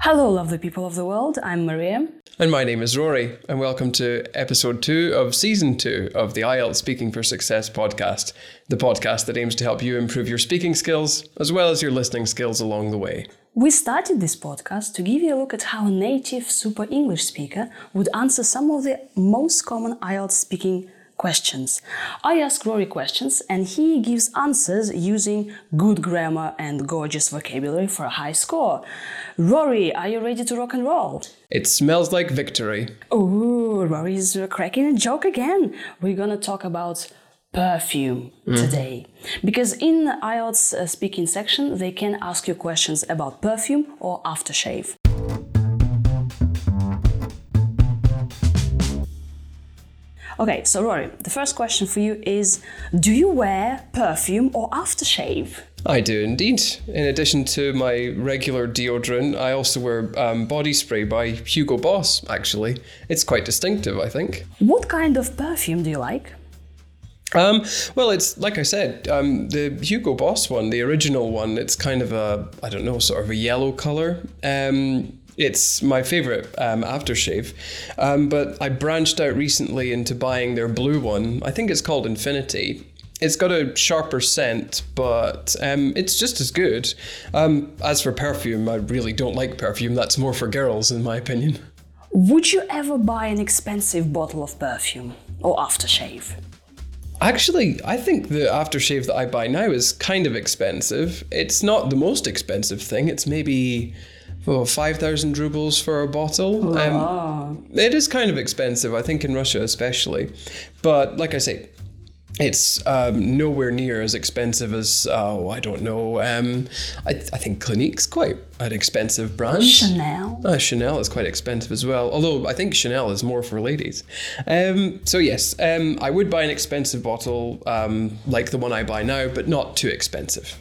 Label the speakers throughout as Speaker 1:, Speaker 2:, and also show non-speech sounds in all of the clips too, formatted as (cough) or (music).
Speaker 1: Hello, lovely people of the world. I'm Maria.
Speaker 2: And my name is Rory, and welcome to episode two of season two of the IELTS Speaking for Success podcast, the podcast that aims to help you improve your speaking skills as well as your listening skills along the way.
Speaker 1: We started this podcast to give you a look at how a native super English speaker would answer some of the most common IELTS speaking questions. I ask Rory questions and he gives answers using good grammar and gorgeous vocabulary for a high score. Rory, are you ready to rock and roll?
Speaker 2: It smells like victory.
Speaker 1: Oh, Rory's cracking a joke again. We're gonna talk about perfume today because in IELTS uh, speaking section they can ask you questions about perfume or aftershave. Okay, so Rory, the first question for you is Do you wear perfume or aftershave?
Speaker 2: I do indeed. In addition to my regular deodorant, I also wear um, body spray by Hugo Boss, actually. It's quite distinctive, I think.
Speaker 1: What kind of perfume do you like?
Speaker 2: Um, well, it's like I said, um, the Hugo Boss one, the original one, it's kind of a, I don't know, sort of a yellow color. Um, it's my favorite um, aftershave. Um, but I branched out recently into buying their blue one. I think it's called Infinity. It's got a sharper scent, but um, it's just as good. Um, as for perfume, I really don't like perfume. That's more for girls, in my opinion.
Speaker 1: Would you ever buy an expensive bottle of perfume or aftershave?
Speaker 2: Actually, I think the aftershave that I buy now is kind of expensive. It's not the most expensive thing. It's maybe oh, 5,000 rubles for a bottle. Um, it is kind of expensive, I think, in Russia especially. But like I say, it's um, nowhere near as expensive as, oh, I don't know. Um, I, I think Clinique's quite an expensive brand.
Speaker 1: Chanel?
Speaker 2: Uh, Chanel is quite expensive as well, although I think Chanel is more for ladies. Um, so, yes, um, I would buy an expensive bottle um, like the one I buy now, but not too expensive.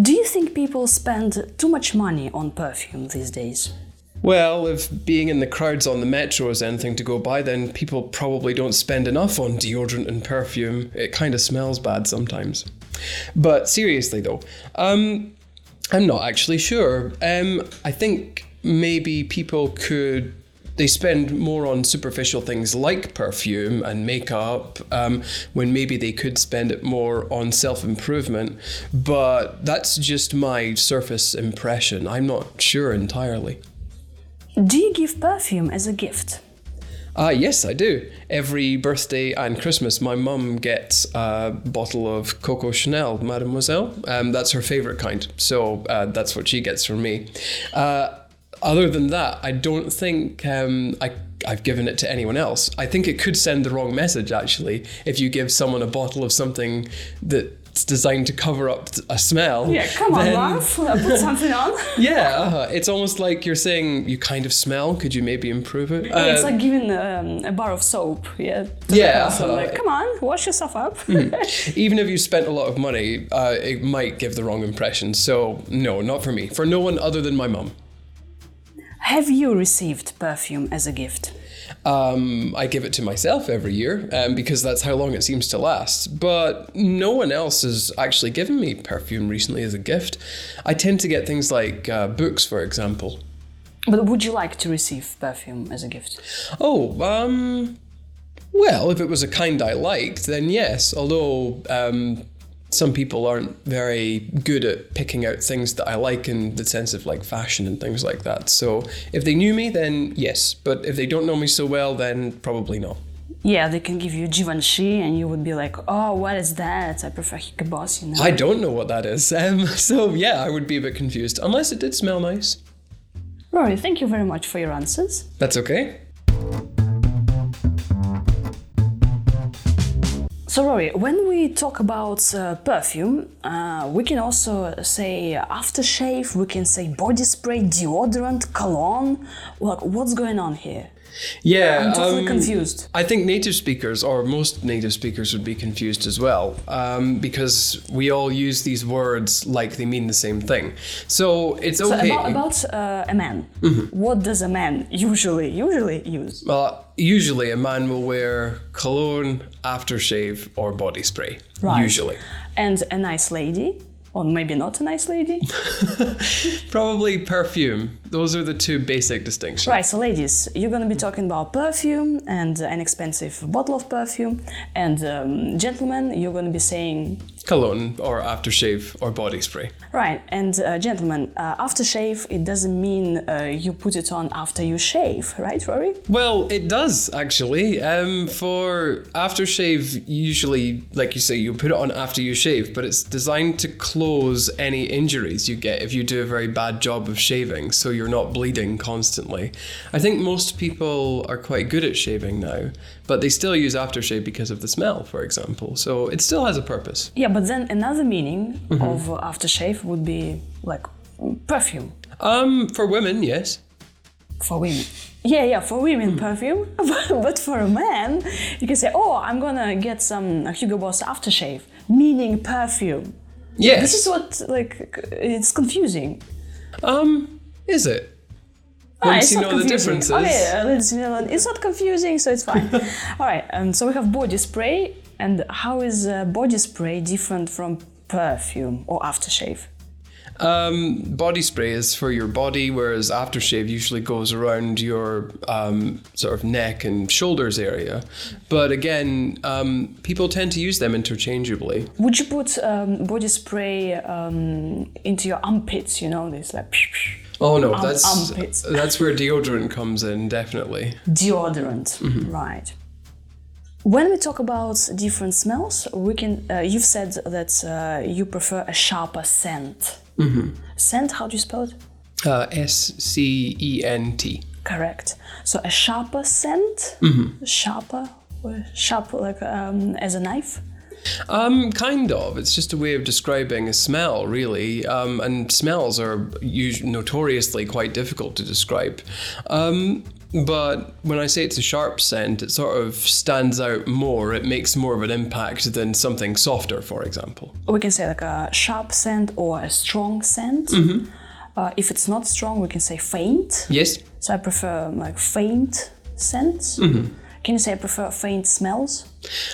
Speaker 1: Do you think people spend too much money on perfume these days?
Speaker 2: Well, if being in the crowds on the metro is anything to go by, then people probably don't spend enough on deodorant and perfume. It kind of smells bad sometimes. But seriously, though, um, I'm not actually sure. Um, I think maybe people could. They spend more on superficial things like perfume and makeup um, when maybe they could spend it more on self improvement. But that's just my surface impression. I'm not sure entirely.
Speaker 1: Do you give perfume as a gift?
Speaker 2: Ah, yes, I do. Every birthday and Christmas, my mum gets a bottle of Coco Chanel, Mademoiselle. Um, that's her favourite kind, so uh, that's what she gets from me. Uh, other than that, I don't think um, I, I've given it to anyone else. I think it could send the wrong message, actually, if you give someone a bottle of something that's designed to cover up a smell.
Speaker 1: Yeah, come on,
Speaker 2: then-
Speaker 1: love. Uh, Put (laughs) something on.
Speaker 2: Yeah, uh, it's almost like you're saying you kind of smell. Could you maybe improve it?
Speaker 1: Yeah, it's
Speaker 2: Uh,
Speaker 1: like giving um, a bar of soap. Yeah.
Speaker 2: Yeah,
Speaker 1: person,
Speaker 2: uh,
Speaker 1: like, come on, wash yourself up.
Speaker 2: even if you spent a lot of money, uh, it might give the wrong impression. So, no, not for me. For no one other than my mum.
Speaker 1: Have you received perfume as a gift?
Speaker 2: Um, I give it to myself every year um, because that's how long it seems to last. But no one else has actually given me perfume recently as a gift. I tend to get things like uh, books, for example.
Speaker 1: But would you like to receive perfume as a gift?
Speaker 2: Oh, um, well, if it was a kind I liked, then yes. Although um, some people aren't very good at picking out things that I like in the sense of like fashion and things like that. So if they knew me, then yes. But if they don't know me so well, then probably not.
Speaker 1: Yeah, they can give you Givenchy and you would be like, oh, what is that? I prefer Hugo you know.
Speaker 2: I don't know what that is. (laughs) Um, so yeah, I would be a bit confused unless it did smell nice.
Speaker 1: Rory, thank you very much for your answers.
Speaker 2: That's okay.
Speaker 1: So, Rory, when we talk about uh, perfume, uh, we can also say aftershave, we can say body spray, deodorant, cologne. Like, what's going on here?
Speaker 2: Yeah,
Speaker 1: I'm totally
Speaker 2: um,
Speaker 1: confused.
Speaker 2: I think native speakers, or most native speakers, would be confused as well, um, because we all use these words like they mean the same thing. So it's
Speaker 1: So
Speaker 2: okay.
Speaker 1: about, about uh, a man,
Speaker 2: Mm-hmm.
Speaker 1: what does a man usually usually use?
Speaker 2: well, usually a man will wear cologne, aftershave, or body spray.
Speaker 1: Right.
Speaker 2: Usually.
Speaker 1: And a nice lady Or maybe not a nice lady? (laughs)
Speaker 2: Probably perfume. Those are the two basic distinctions.
Speaker 1: Right, so ladies, you're gonna be talking about perfume and an expensive bottle of perfume, and um, gentlemen, you're gonna be saying
Speaker 2: Cologne or aftershave or body spray.
Speaker 1: Right, and uh, gentlemen, uh, aftershave, it doesn't mean uh, you put it on after you shave, right, Rory?
Speaker 2: Well, it does actually. Um, for aftershave, usually, like you say, you put it on after you shave, but it's designed to close any injuries you get if you do a very bad job of shaving, so you're not bleeding constantly. I think most people are quite good at shaving now, but they still use aftershave because of the smell, for example. So it still has a purpose.
Speaker 1: Yeah, but then another meaning of uh, aftershave would be like perfume
Speaker 2: Um, for women, yes.
Speaker 1: for women. Yeah, yeah, for women perfume, (laughs) but for a man, you can say, "Oh, I'm gonna get some Hugo Boss aftershave," meaning perfume.
Speaker 2: Yes.
Speaker 1: This is what like it's confusing.
Speaker 2: Um, is it?
Speaker 1: Ah,
Speaker 2: Once
Speaker 1: it's
Speaker 2: you
Speaker 1: not
Speaker 2: know the differences.
Speaker 1: Okay, ladies and gentlemen, it's not confusing, so it's fine. (laughs) All right, um, so we have body spray, and how is uh, body spray different from perfume or aftershave?
Speaker 2: Um, body spray is for your body, whereas aftershave usually goes around your um, sort of neck and shoulders area. But again, um, people tend to use them interchangeably.
Speaker 1: Would you put um, body spray um, into your armpits? You know, this like
Speaker 2: Oh no,
Speaker 1: Arm-
Speaker 2: that's
Speaker 1: armpits.
Speaker 2: that's where deodorant comes in, definitely.
Speaker 1: deodorant, right? When we talk about different smells, we can. Uh, you've said that uh, you prefer a sharper scent. Scent, how do you spell it?
Speaker 2: Uh, S C E N T.
Speaker 1: Correct. So a sharper scent, sharper, or sharp like um, as a knife.
Speaker 2: Um, kind of. It's just a way of describing a smell, really. Um, and smells are usually notoriously quite difficult to describe. Um, but when I say it's a sharp scent, it sort of stands out more. It makes more of an impact than something softer, for example.
Speaker 1: We can say like a sharp scent or a strong scent. Uh, if it's not strong, we can say faint.
Speaker 2: Yes.
Speaker 1: So I prefer like faint scents. Can you say I prefer faint smells?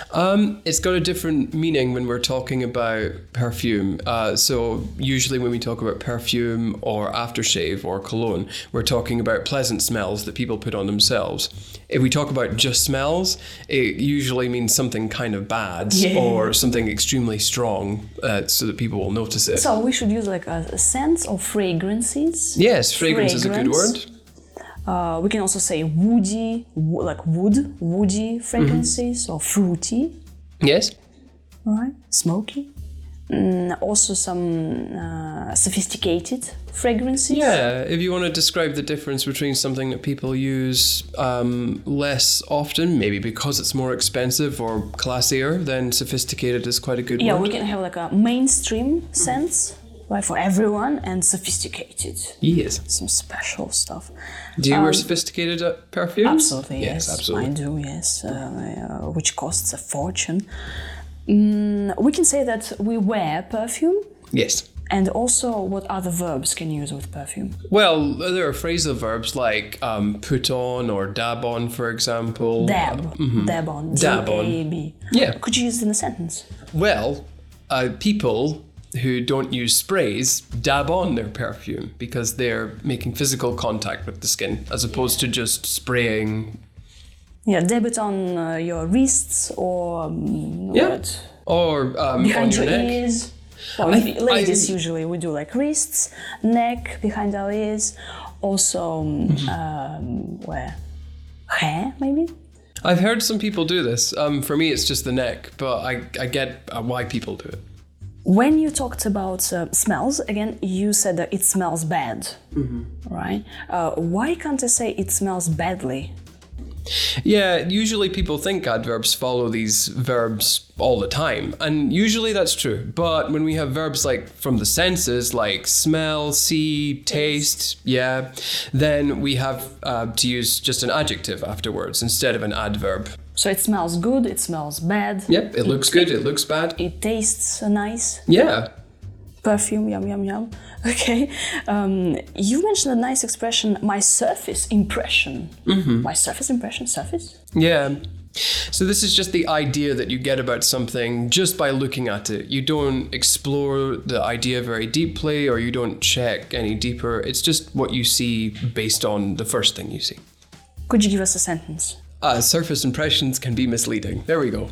Speaker 2: Um, it's got a different meaning when we're talking about perfume. Uh, so usually when we talk about perfume or aftershave or cologne, we're talking about pleasant smells that people put on themselves. If we talk about just smells, it usually means something kind of bad
Speaker 1: Yeah.
Speaker 2: or something extremely strong, uh, so that people will notice it.
Speaker 1: So we should use like a, a scent or fragrances.
Speaker 2: yes, fragrance, is a good word.
Speaker 1: Uh, we can also say woody, wo- like wood, woody fragrances or fruity,
Speaker 2: Yes.
Speaker 1: right? Smoky. Mm, also some uh, sophisticated fragrances.
Speaker 2: Yeah, if you want to describe the difference between something that people use um, less often, maybe because it's more expensive or classier, then sophisticated is quite a good
Speaker 1: Yeah,
Speaker 2: word.
Speaker 1: we can have like a mainstream sense, right, for everyone, and sophisticated,
Speaker 2: Yes.
Speaker 1: some special stuff.
Speaker 2: Do you wear sophisticated uh, perfume?
Speaker 1: Absolutely, yes.
Speaker 2: Yes, absolutely.
Speaker 1: I do, yes, uh, uh, which costs a fortune. Mm, we can say that we wear perfume,
Speaker 2: Yes.
Speaker 1: and also what other verbs can you use with perfume?
Speaker 2: Well, there are phrasal verbs like um, put on or dab on, for example.
Speaker 1: Dab, dab on,
Speaker 2: Dab on.
Speaker 1: D-A-B.
Speaker 2: Yeah.
Speaker 1: Could you use it in a sentence?
Speaker 2: Well, uh, people who don't use sprays dab on their perfume because they're making physical contact with the skin as opposed to just spraying
Speaker 1: Yeah, dab it on uh, your wrists or um,
Speaker 2: Yeah.
Speaker 1: what?
Speaker 2: or um, on
Speaker 1: behind
Speaker 2: your
Speaker 1: your
Speaker 2: neck.
Speaker 1: ears. Well,
Speaker 2: I-
Speaker 1: ladies
Speaker 2: I-
Speaker 1: usually we do like wrists, neck, behind our ears, also um,
Speaker 2: Mm-hmm.
Speaker 1: um, where hair maybe.
Speaker 2: I've heard some people do this. Um, for me, it's just the neck, but I, I get uh, why people do it.
Speaker 1: When you talked about uh, smells, again, you said that it smells bad,
Speaker 2: Mm-hmm.
Speaker 1: right? Uh, why can't I say it smells badly?
Speaker 2: Yeah, usually people think adverbs follow these verbs all the time, and usually that's true. But when we have verbs like from the senses, like smell, see, taste, yeah, then we have uh, to use just an adjective afterwards instead of an adverb.
Speaker 1: So it smells good, it smells bad,
Speaker 2: Yep, it looks good, it looks bad.
Speaker 1: it tastes nice,
Speaker 2: Yeah.
Speaker 1: perfume, yum, yum, yum. (laughs) Okay. Um, you mentioned a nice expression, my surface impression.
Speaker 2: Mm-hmm.
Speaker 1: My surface impression, surface?
Speaker 2: Yeah. So this is just the idea that you get about something just by looking at it. You don't explore the idea very deeply or you don't check any deeper. It's just what you see based on the first thing you see.
Speaker 1: Could you give us a sentence?
Speaker 2: Uh, surface impressions can be misleading. There we go.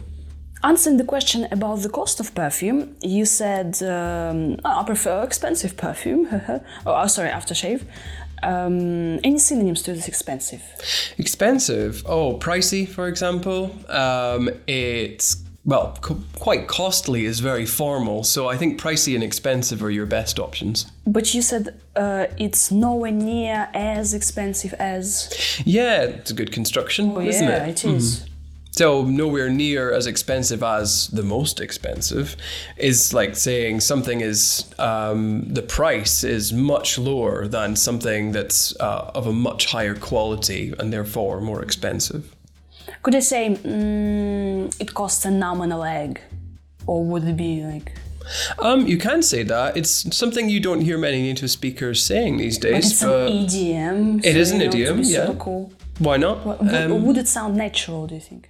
Speaker 1: Answering the question about the cost of perfume, you said um, I prefer expensive perfume. (laughs) oh, sorry, aftershave. Um, any synonyms to this expensive?
Speaker 2: Expensive. Oh, pricey, for example. Um, it's well, co- quite costly is very formal. So I think pricey and expensive are your best options.
Speaker 1: But you said uh, it's nowhere near as expensive as.
Speaker 2: Yeah, it's a good construction,
Speaker 1: Oh,
Speaker 2: isn't
Speaker 1: yeah,
Speaker 2: it?
Speaker 1: it is.
Speaker 2: So nowhere near as expensive as the most expensive is like saying something is um, the price is much lower than something that's uh, of a much higher quality and therefore more expensive.
Speaker 1: Could I say mm, it costs a nominal egg. Or would it be like.
Speaker 2: Um, you can say that. It's something you don't hear many native speakers saying these days.
Speaker 1: But It's an idiom.
Speaker 2: It is
Speaker 1: so,
Speaker 2: an
Speaker 1: know, to
Speaker 2: idiom, yeah.
Speaker 1: Cool.
Speaker 2: why not?
Speaker 1: Would,
Speaker 2: Um,
Speaker 1: would it sound natural, do you think?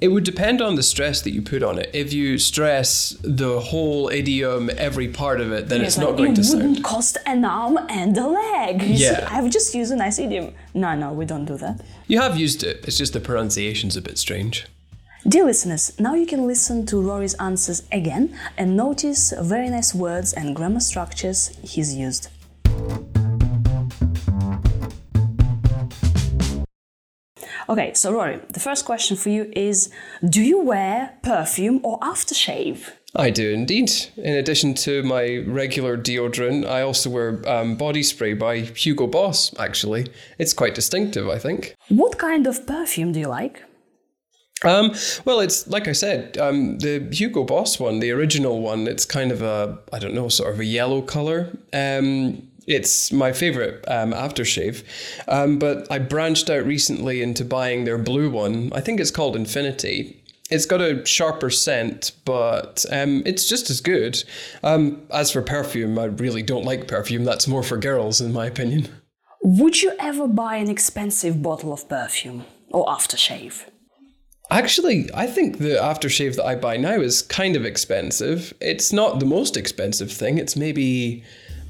Speaker 2: It would depend on the stress that you put on it. If you stress the whole idiom, every part of it, then it's,
Speaker 1: like,
Speaker 2: not going
Speaker 1: it
Speaker 2: to
Speaker 1: wouldn't
Speaker 2: sound.
Speaker 1: cost an arm and a leg. You see,
Speaker 2: Yeah.
Speaker 1: I've just used a nice idiom. No, no, we don't do that.
Speaker 2: You have used it. It's just the pronunciation's a bit strange.
Speaker 1: Dear listeners, now you can listen to Rory's answers again and notice very nice words and grammar structures he's used. Okay, so Rory, the first question for you is Do you wear perfume or aftershave?
Speaker 2: I do indeed. In addition to my regular deodorant, I also wear um, body spray by Hugo Boss, actually. It's quite distinctive, I think.
Speaker 1: What kind of perfume do you like?
Speaker 2: Um, well, it's like I said, um, the Hugo Boss one, the original one, it's kind of a, I don't know, sort of a yellow color. Um, it's my favorite um, aftershave. Um, but I branched out recently into buying their blue one. I think it's called Infinity. It's got a sharper scent, but um, it's just as good. As for perfume, I really don't like perfume. That's more for girls, in my opinion.
Speaker 1: Would you ever buy an expensive bottle of perfume or aftershave?
Speaker 2: Actually, I think the aftershave that I buy now is kind of expensive. It's not the most expensive thing. It's maybe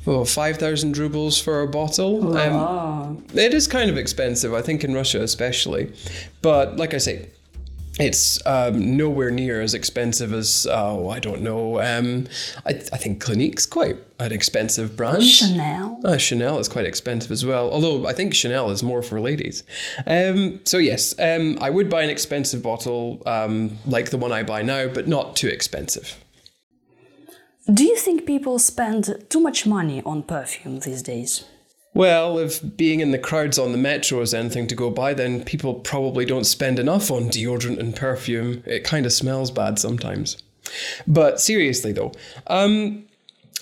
Speaker 2: oh, 5,000 rubles for a bottle. Um, it is kind of expensive, I think, in Russia especially. But like I say, it's um, nowhere near as expensive as, oh, I don't know. Um, I, I think Clinique's quite an expensive brand.
Speaker 1: Chanel?
Speaker 2: Uh, Chanel is quite expensive as well, although I think Chanel is more for ladies. Um, so, yes, um, I would buy an expensive bottle um, like the one I buy now, but not too expensive.
Speaker 1: Do you think people spend too much money on perfume these days?
Speaker 2: Well, if being in the crowds on the metro is anything to go by, then people probably don't spend enough on deodorant and perfume. It kind of smells bad sometimes. But seriously, though, um,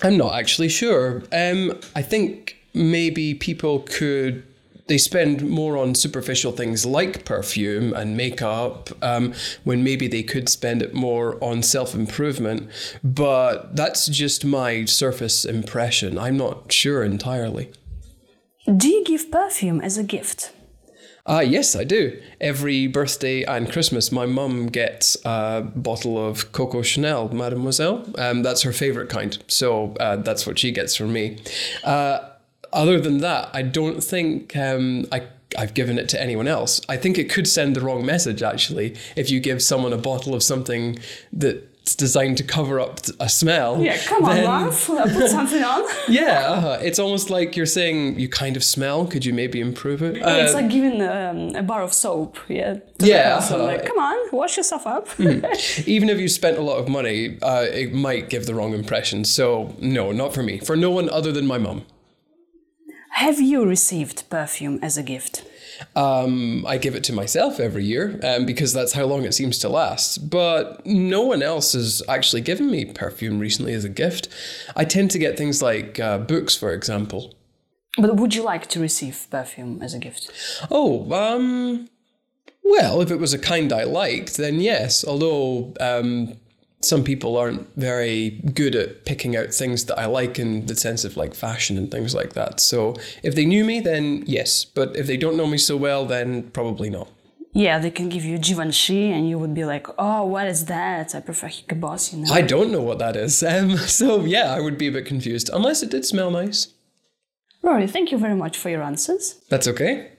Speaker 2: I'm not actually sure. Um, I think maybe people could. They spend more on superficial things like perfume and makeup um, when maybe they could spend it more on self improvement. But that's just my surface impression. I'm not sure entirely.
Speaker 1: Do you give perfume as a gift?
Speaker 2: Ah, yes, I do. Every birthday and Christmas, my mum gets a bottle of Coco Chanel, Mademoiselle. Um, that's her favourite kind, so uh, that's what she gets from me. Uh, other than that, I don't think um, I. I've given it to anyone else. I think it could send the wrong message actually if you give someone a bottle of something that's designed to cover up a smell.
Speaker 1: Yeah, come on,
Speaker 2: then-
Speaker 1: put (laughs) something on.
Speaker 2: Yeah, uh, it's almost like you're saying you kind of smell. Could you maybe improve it?
Speaker 1: it's
Speaker 2: Uh,
Speaker 1: like giving um, a bar of soap, yeah.
Speaker 2: Yeah,
Speaker 1: person,
Speaker 2: uh,
Speaker 1: like, come on, wash yourself up. (laughs)
Speaker 2: even if you spent a lot of money, uh, it might give the wrong impression. So, no, not for me. For no one other than my mum.
Speaker 1: Have you received perfume as a gift?
Speaker 2: Um, I give it to myself every year um, because that's how long it seems to last. But no one else has actually given me perfume recently as a gift. I tend to get things like uh, books, for example.
Speaker 1: But would you like to receive perfume as a gift?
Speaker 2: Oh, um, well, if it was a kind I liked, then yes. Although um, some people aren't very good at picking out things that I like in the sense of like fashion and things like that. So if they knew me, then yes. But if they don't know me so well, then probably not.
Speaker 1: Yeah, they can give you Givenchy and you would be like, oh, what is that? I prefer Hugo you know.
Speaker 2: I don't know what that is. (laughs) Um, so yeah, I would be a bit confused, unless it did smell nice.
Speaker 1: Rory, thank you very much for your answers.
Speaker 2: That's okay.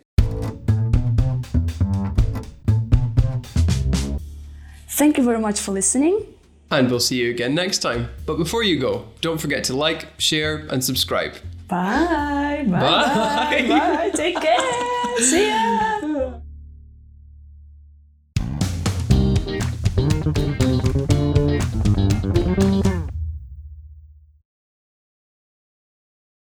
Speaker 1: Thank you very much for listening.
Speaker 2: And we'll see you again next time. But before you go, don't forget to like, share, and subscribe.
Speaker 1: Bye. Bye.
Speaker 2: Bye.
Speaker 1: Bye. bye. Take care. See ya.